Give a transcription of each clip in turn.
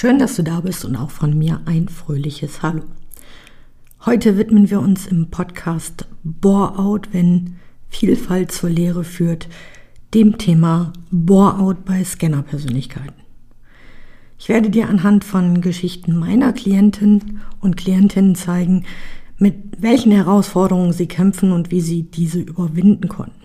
Schön, dass du da bist und auch von mir ein fröhliches Hallo. Heute widmen wir uns im Podcast Bore-out, wenn Vielfalt zur Lehre führt, dem Thema Bore-out bei Scannerpersönlichkeiten. Ich werde dir anhand von Geschichten meiner Klienten und Klientinnen zeigen, mit welchen Herausforderungen sie kämpfen und wie sie diese überwinden konnten.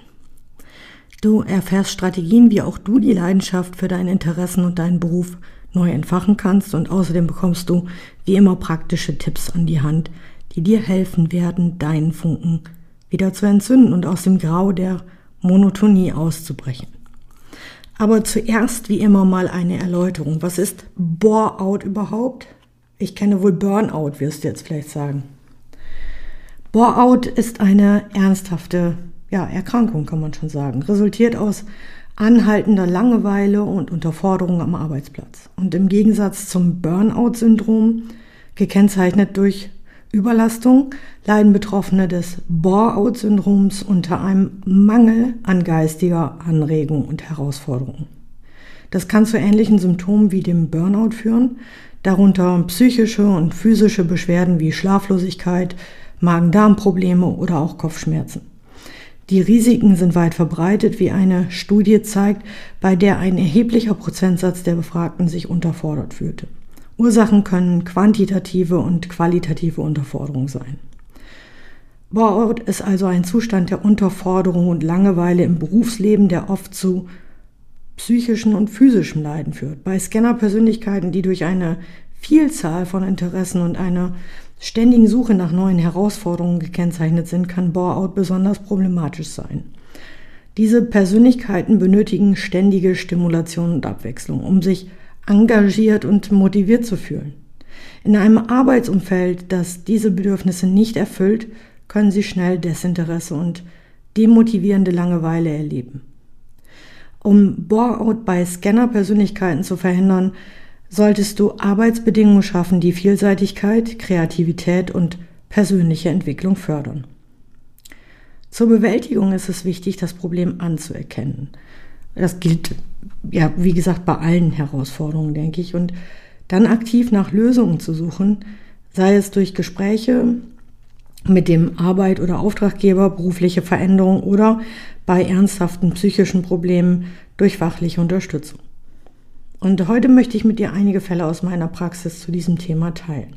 Du erfährst Strategien, wie auch du die Leidenschaft für deine Interessen und deinen Beruf neu entfachen kannst und außerdem bekommst du wie immer praktische Tipps an die Hand, die dir helfen werden, deinen Funken wieder zu entzünden und aus dem Grau der Monotonie auszubrechen. Aber zuerst wie immer mal eine Erläuterung. Was ist Bore-out überhaupt? Ich kenne wohl Burnout, wirst du jetzt vielleicht sagen. Bore-out ist eine ernsthafte ja, Erkrankung, kann man schon sagen. Resultiert aus anhaltender Langeweile und Unterforderung am Arbeitsplatz. Und im Gegensatz zum Burnout-Syndrom, gekennzeichnet durch Überlastung, leiden Betroffene des Bore-out-Syndroms unter einem Mangel an geistiger Anregung und Herausforderung. Das kann zu ähnlichen Symptomen wie dem Burnout führen, darunter psychische und physische Beschwerden wie Schlaflosigkeit, Magen-Darm-Probleme oder auch Kopfschmerzen. Die Risiken sind weit verbreitet, wie eine Studie zeigt, bei der ein erheblicher Prozentsatz der Befragten sich unterfordert fühlte. Ursachen können quantitative und qualitative Unterforderung sein. Burnout ist also ein Zustand der Unterforderung und Langeweile im Berufsleben, der oft zu psychischen und physischen Leiden führt. Bei Scanner-Persönlichkeiten, die durch eine Vielzahl von Interessen und einer ständigen Suche nach neuen Herausforderungen gekennzeichnet sind, kann Bore-out besonders problematisch sein. Diese Persönlichkeiten benötigen ständige Stimulation und Abwechslung, um sich engagiert und motiviert zu fühlen. In einem Arbeitsumfeld, das diese Bedürfnisse nicht erfüllt, können sie schnell Desinteresse und demotivierende Langeweile erleben. Um Bore-out bei Scanner-Persönlichkeiten zu verhindern, solltest du Arbeitsbedingungen schaffen, die Vielseitigkeit, Kreativität und persönliche Entwicklung fördern. Zur Bewältigung ist es wichtig, das Problem anzuerkennen. Das gilt, ja, wie gesagt, bei allen Herausforderungen, denke ich. Und dann aktiv nach Lösungen zu suchen, sei es durch Gespräche mit dem Arbeit- oder Auftraggeber, berufliche Veränderungen oder bei ernsthaften psychischen Problemen durch fachliche Unterstützung. Und heute möchte ich mit dir einige Fälle aus meiner Praxis zu diesem Thema teilen.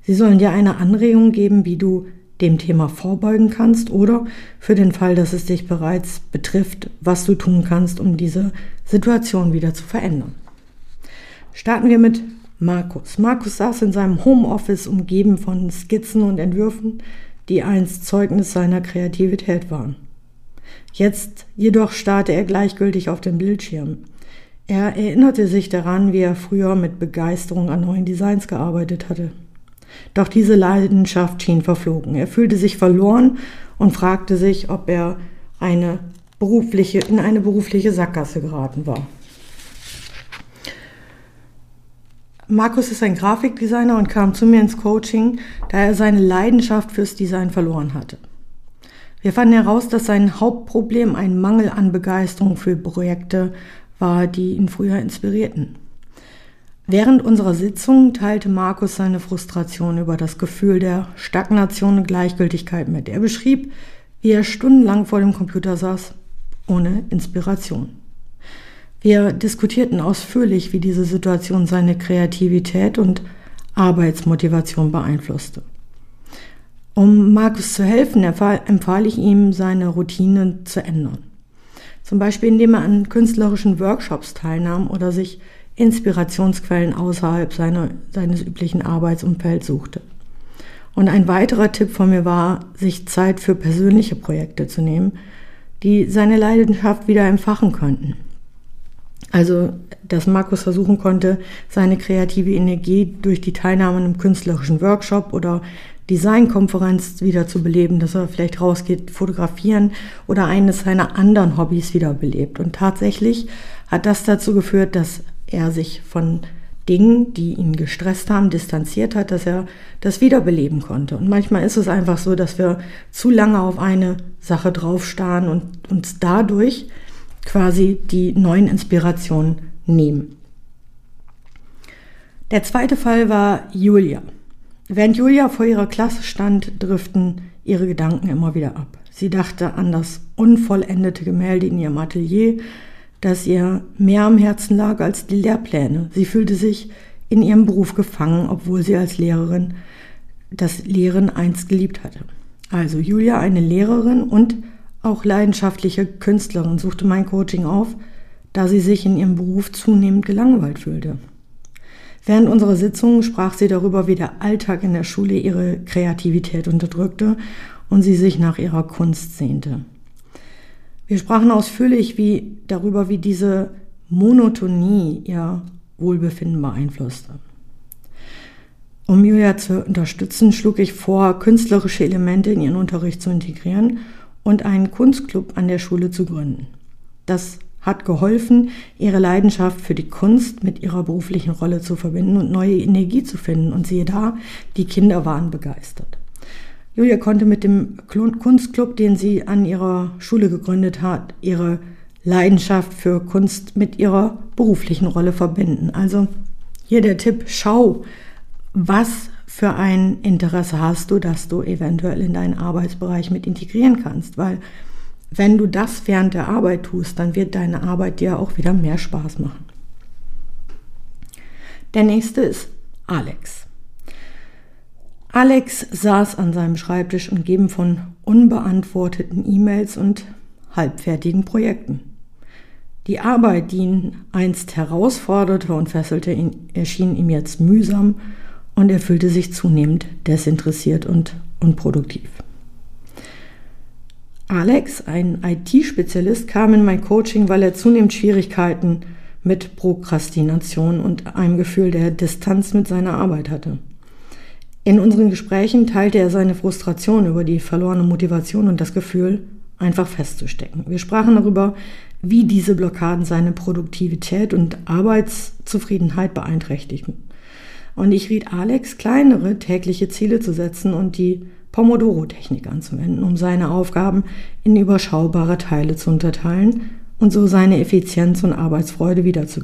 Sie sollen dir eine Anregung geben, wie du dem Thema vorbeugen kannst oder für den Fall, dass es dich bereits betrifft, was du tun kannst, um diese Situation wieder zu verändern. Starten wir mit Markus. Markus saß in seinem Homeoffice umgeben von Skizzen und Entwürfen, die einst Zeugnis seiner Kreativität waren. Jetzt jedoch starrte er gleichgültig auf den Bildschirm. Er erinnerte sich daran, wie er früher mit Begeisterung an neuen Designs gearbeitet hatte. Doch diese Leidenschaft schien verflogen. Er fühlte sich verloren und fragte sich, ob er eine berufliche, in eine berufliche Sackgasse geraten war. Markus ist ein Grafikdesigner und kam zu mir ins Coaching, da er seine Leidenschaft fürs Design verloren hatte. Wir fanden heraus, dass sein Hauptproblem ein Mangel an Begeisterung für Projekte war, die ihn früher inspirierten. Während unserer Sitzung teilte Markus seine Frustration über das Gefühl der Stagnation und Gleichgültigkeit mit. Er beschrieb, wie er stundenlang vor dem Computer saß, ohne Inspiration. Wir diskutierten ausführlich, wie diese Situation seine Kreativität und Arbeitsmotivation beeinflusste. Um Markus zu helfen, empfahl ich ihm, seine Routine zu ändern. Zum Beispiel indem er an künstlerischen Workshops teilnahm oder sich Inspirationsquellen außerhalb seiner, seines üblichen Arbeitsumfelds suchte. Und ein weiterer Tipp von mir war, sich Zeit für persönliche Projekte zu nehmen, die seine Leidenschaft wieder entfachen könnten. Also, dass Markus versuchen konnte, seine kreative Energie durch die Teilnahme an einem künstlerischen Workshop oder Designkonferenz wieder zu beleben, dass er vielleicht rausgeht, fotografieren oder eines seiner anderen Hobbys wiederbelebt. Und tatsächlich hat das dazu geführt, dass er sich von Dingen, die ihn gestresst haben, distanziert hat, dass er das wiederbeleben konnte. Und manchmal ist es einfach so, dass wir zu lange auf eine Sache draufstarren und uns dadurch quasi die neuen Inspirationen nehmen. Der zweite Fall war Julia. Während Julia vor ihrer Klasse stand, driften ihre Gedanken immer wieder ab. Sie dachte an das unvollendete Gemälde in ihrem Atelier, das ihr mehr am Herzen lag als die Lehrpläne. Sie fühlte sich in ihrem Beruf gefangen, obwohl sie als Lehrerin das Lehren einst geliebt hatte. Also Julia, eine Lehrerin und auch leidenschaftliche Künstlerin, suchte mein Coaching auf, da sie sich in ihrem Beruf zunehmend gelangweilt fühlte. Während unserer Sitzungen sprach sie darüber, wie der Alltag in der Schule ihre Kreativität unterdrückte und sie sich nach ihrer Kunst sehnte. Wir sprachen ausführlich wie, darüber, wie diese Monotonie ihr Wohlbefinden beeinflusste. Um Julia zu unterstützen, schlug ich vor, künstlerische Elemente in ihren Unterricht zu integrieren und einen Kunstclub an der Schule zu gründen. Das hat geholfen, ihre Leidenschaft für die Kunst mit ihrer beruflichen Rolle zu verbinden und neue Energie zu finden. Und siehe da, die Kinder waren begeistert. Julia konnte mit dem Kunstclub, den sie an ihrer Schule gegründet hat, ihre Leidenschaft für Kunst mit ihrer beruflichen Rolle verbinden. Also hier der Tipp, schau, was für ein Interesse hast du, dass du eventuell in deinen Arbeitsbereich mit integrieren kannst, weil wenn du das während der Arbeit tust, dann wird deine Arbeit dir auch wieder mehr Spaß machen. Der nächste ist Alex. Alex saß an seinem Schreibtisch umgeben von unbeantworteten E-Mails und halbfertigen Projekten. Die Arbeit, die ihn einst herausforderte und fesselte, erschien ihm jetzt mühsam und er fühlte sich zunehmend desinteressiert und unproduktiv. Alex, ein IT-Spezialist, kam in mein Coaching, weil er zunehmend Schwierigkeiten mit Prokrastination und einem Gefühl der Distanz mit seiner Arbeit hatte. In unseren Gesprächen teilte er seine Frustration über die verlorene Motivation und das Gefühl, einfach festzustecken. Wir sprachen darüber, wie diese Blockaden seine Produktivität und Arbeitszufriedenheit beeinträchtigten. Und ich riet Alex, kleinere tägliche Ziele zu setzen und die Pomodoro-Technik anzuwenden, um seine Aufgaben in überschaubare Teile zu unterteilen und so seine Effizienz und Arbeitsfreude wieder zu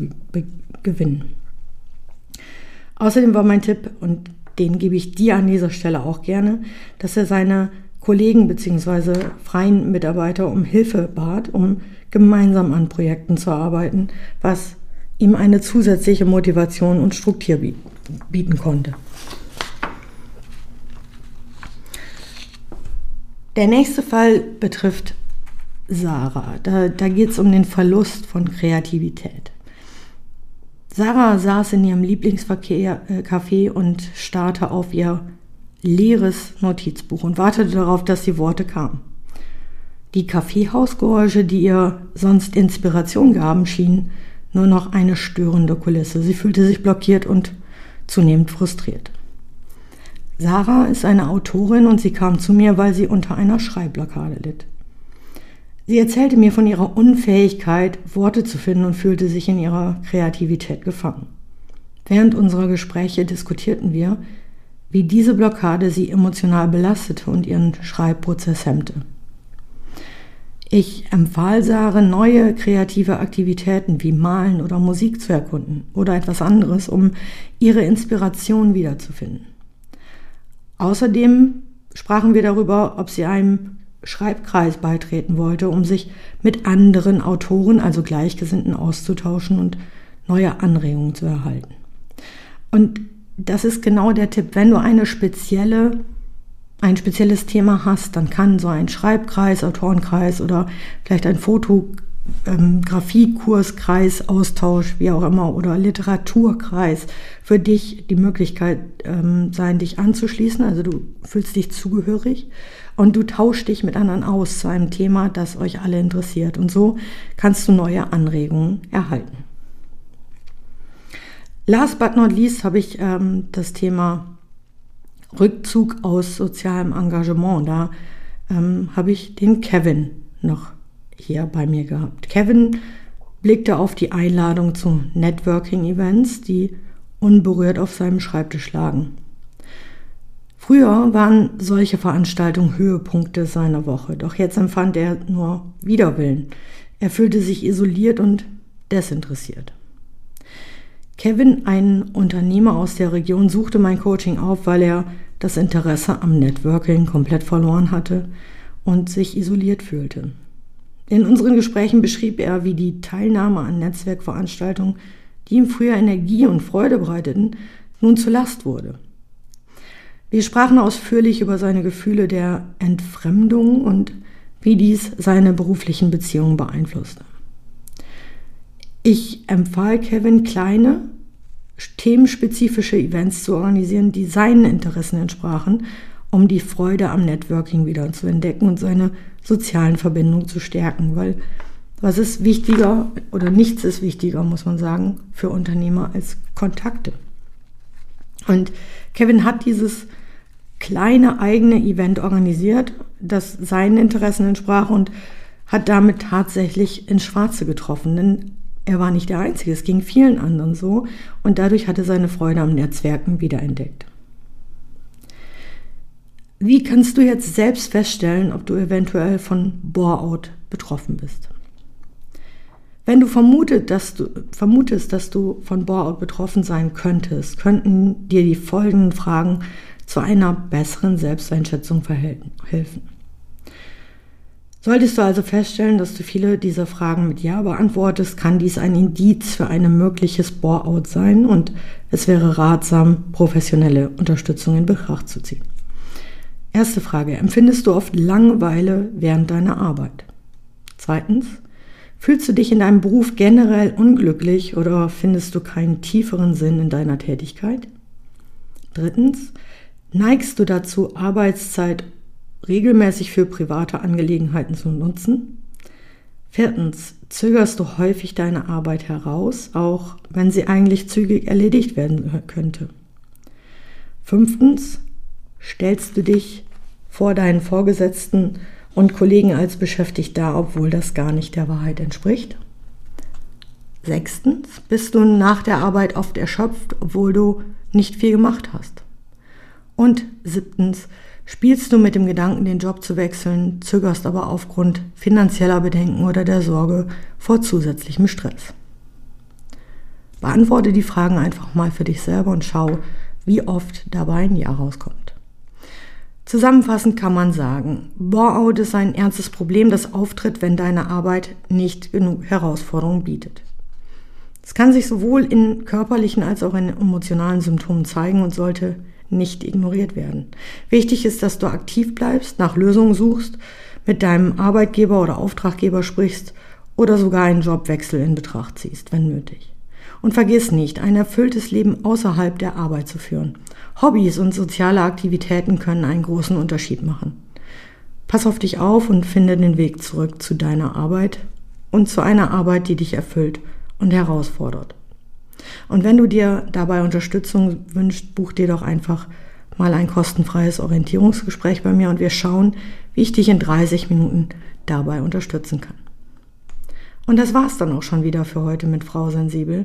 gewinnen. Außerdem war mein Tipp, und den gebe ich dir an dieser Stelle auch gerne, dass er seine Kollegen bzw. freien Mitarbeiter um Hilfe bat, um gemeinsam an Projekten zu arbeiten, was ihm eine zusätzliche Motivation und Struktur bieten konnte. Der nächste Fall betrifft Sarah. Da, da geht es um den Verlust von Kreativität. Sarah saß in ihrem Lieblingscafé und starrte auf ihr leeres Notizbuch und wartete darauf, dass die Worte kamen. Die Kaffeehausgeräusche, die ihr sonst Inspiration gaben, schienen nur noch eine störende Kulisse. Sie fühlte sich blockiert und zunehmend frustriert. Sarah ist eine Autorin und sie kam zu mir, weil sie unter einer Schreibblockade litt. Sie erzählte mir von ihrer Unfähigkeit, Worte zu finden und fühlte sich in ihrer Kreativität gefangen. Während unserer Gespräche diskutierten wir, wie diese Blockade sie emotional belastete und ihren Schreibprozess hemmte. Ich empfahl Sarah, neue kreative Aktivitäten wie Malen oder Musik zu erkunden oder etwas anderes, um ihre Inspiration wiederzufinden. Außerdem sprachen wir darüber, ob sie einem Schreibkreis beitreten wollte, um sich mit anderen Autoren, also Gleichgesinnten, auszutauschen und neue Anregungen zu erhalten. Und das ist genau der Tipp. Wenn du eine spezielle, ein spezielles Thema hast, dann kann so ein Schreibkreis, Autorenkreis oder vielleicht ein Foto ähm, Grafiekurskreis, Austausch, wie auch immer, oder Literaturkreis für dich die Möglichkeit ähm, sein, dich anzuschließen. Also du fühlst dich zugehörig und du tauschst dich mit anderen aus zu einem Thema, das euch alle interessiert. Und so kannst du neue Anregungen erhalten. Last but not least habe ich ähm, das Thema Rückzug aus sozialem Engagement. Da ähm, habe ich den Kevin noch hier bei mir gehabt. Kevin blickte auf die Einladung zu Networking-Events, die unberührt auf seinem Schreibtisch lagen. Früher waren solche Veranstaltungen Höhepunkte seiner Woche, doch jetzt empfand er nur Widerwillen. Er fühlte sich isoliert und desinteressiert. Kevin, ein Unternehmer aus der Region, suchte mein Coaching auf, weil er das Interesse am Networking komplett verloren hatte und sich isoliert fühlte. In unseren Gesprächen beschrieb er, wie die Teilnahme an Netzwerkveranstaltungen, die ihm früher Energie und Freude bereiteten, nun zur Last wurde. Wir sprachen ausführlich über seine Gefühle der Entfremdung und wie dies seine beruflichen Beziehungen beeinflusste. Ich empfahl Kevin, kleine, themenspezifische Events zu organisieren, die seinen Interessen entsprachen, um die Freude am Networking wieder zu entdecken und seine sozialen Verbindungen zu stärken. Weil was ist wichtiger oder nichts ist wichtiger, muss man sagen, für Unternehmer als Kontakte. Und Kevin hat dieses kleine eigene Event organisiert, das seinen Interessen entsprach und hat damit tatsächlich ins Schwarze getroffen. Denn er war nicht der Einzige, es ging vielen anderen so und dadurch hatte seine Freude am Netzwerken wiederentdeckt. Wie kannst du jetzt selbst feststellen, ob du eventuell von Bore-out betroffen bist? Wenn du, vermutet, dass du vermutest, dass du von Bore-out betroffen sein könntest, könnten dir die folgenden Fragen zu einer besseren Selbsteinschätzung helfen. Solltest du also feststellen, dass du viele dieser Fragen mit Ja beantwortest, kann dies ein Indiz für ein mögliches Bore-out sein und es wäre ratsam, professionelle Unterstützung in Betracht zu ziehen. Erste Frage, empfindest du oft Langeweile während deiner Arbeit? Zweitens, fühlst du dich in deinem Beruf generell unglücklich oder findest du keinen tieferen Sinn in deiner Tätigkeit? Drittens, neigst du dazu, Arbeitszeit regelmäßig für private Angelegenheiten zu nutzen. Viertens, zögerst du häufig deine Arbeit heraus, auch wenn sie eigentlich zügig erledigt werden könnte. Fünftens, stellst du dich vor deinen Vorgesetzten und Kollegen als beschäftigt dar, obwohl das gar nicht der Wahrheit entspricht. Sechstens, bist du nach der Arbeit oft erschöpft, obwohl du nicht viel gemacht hast. Und siebtens, Spielst du mit dem Gedanken, den Job zu wechseln, zögerst aber aufgrund finanzieller Bedenken oder der Sorge vor zusätzlichem Stress? Beantworte die Fragen einfach mal für dich selber und schau, wie oft dabei ein Ja rauskommt. Zusammenfassend kann man sagen, Bore-out ist ein ernstes Problem, das auftritt, wenn deine Arbeit nicht genug Herausforderungen bietet. Es kann sich sowohl in körperlichen als auch in emotionalen Symptomen zeigen und sollte nicht ignoriert werden. Wichtig ist, dass du aktiv bleibst, nach Lösungen suchst, mit deinem Arbeitgeber oder Auftraggeber sprichst oder sogar einen Jobwechsel in Betracht ziehst, wenn nötig. Und vergiss nicht, ein erfülltes Leben außerhalb der Arbeit zu führen. Hobbys und soziale Aktivitäten können einen großen Unterschied machen. Pass auf dich auf und finde den Weg zurück zu deiner Arbeit und zu einer Arbeit, die dich erfüllt und herausfordert. Und wenn du dir dabei Unterstützung wünschst, buch dir doch einfach mal ein kostenfreies Orientierungsgespräch bei mir und wir schauen, wie ich dich in 30 Minuten dabei unterstützen kann. Und das war's dann auch schon wieder für heute mit Frau Sensibel.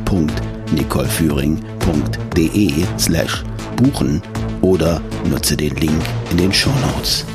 slash buchen oder nutze den Link in den Show Notes.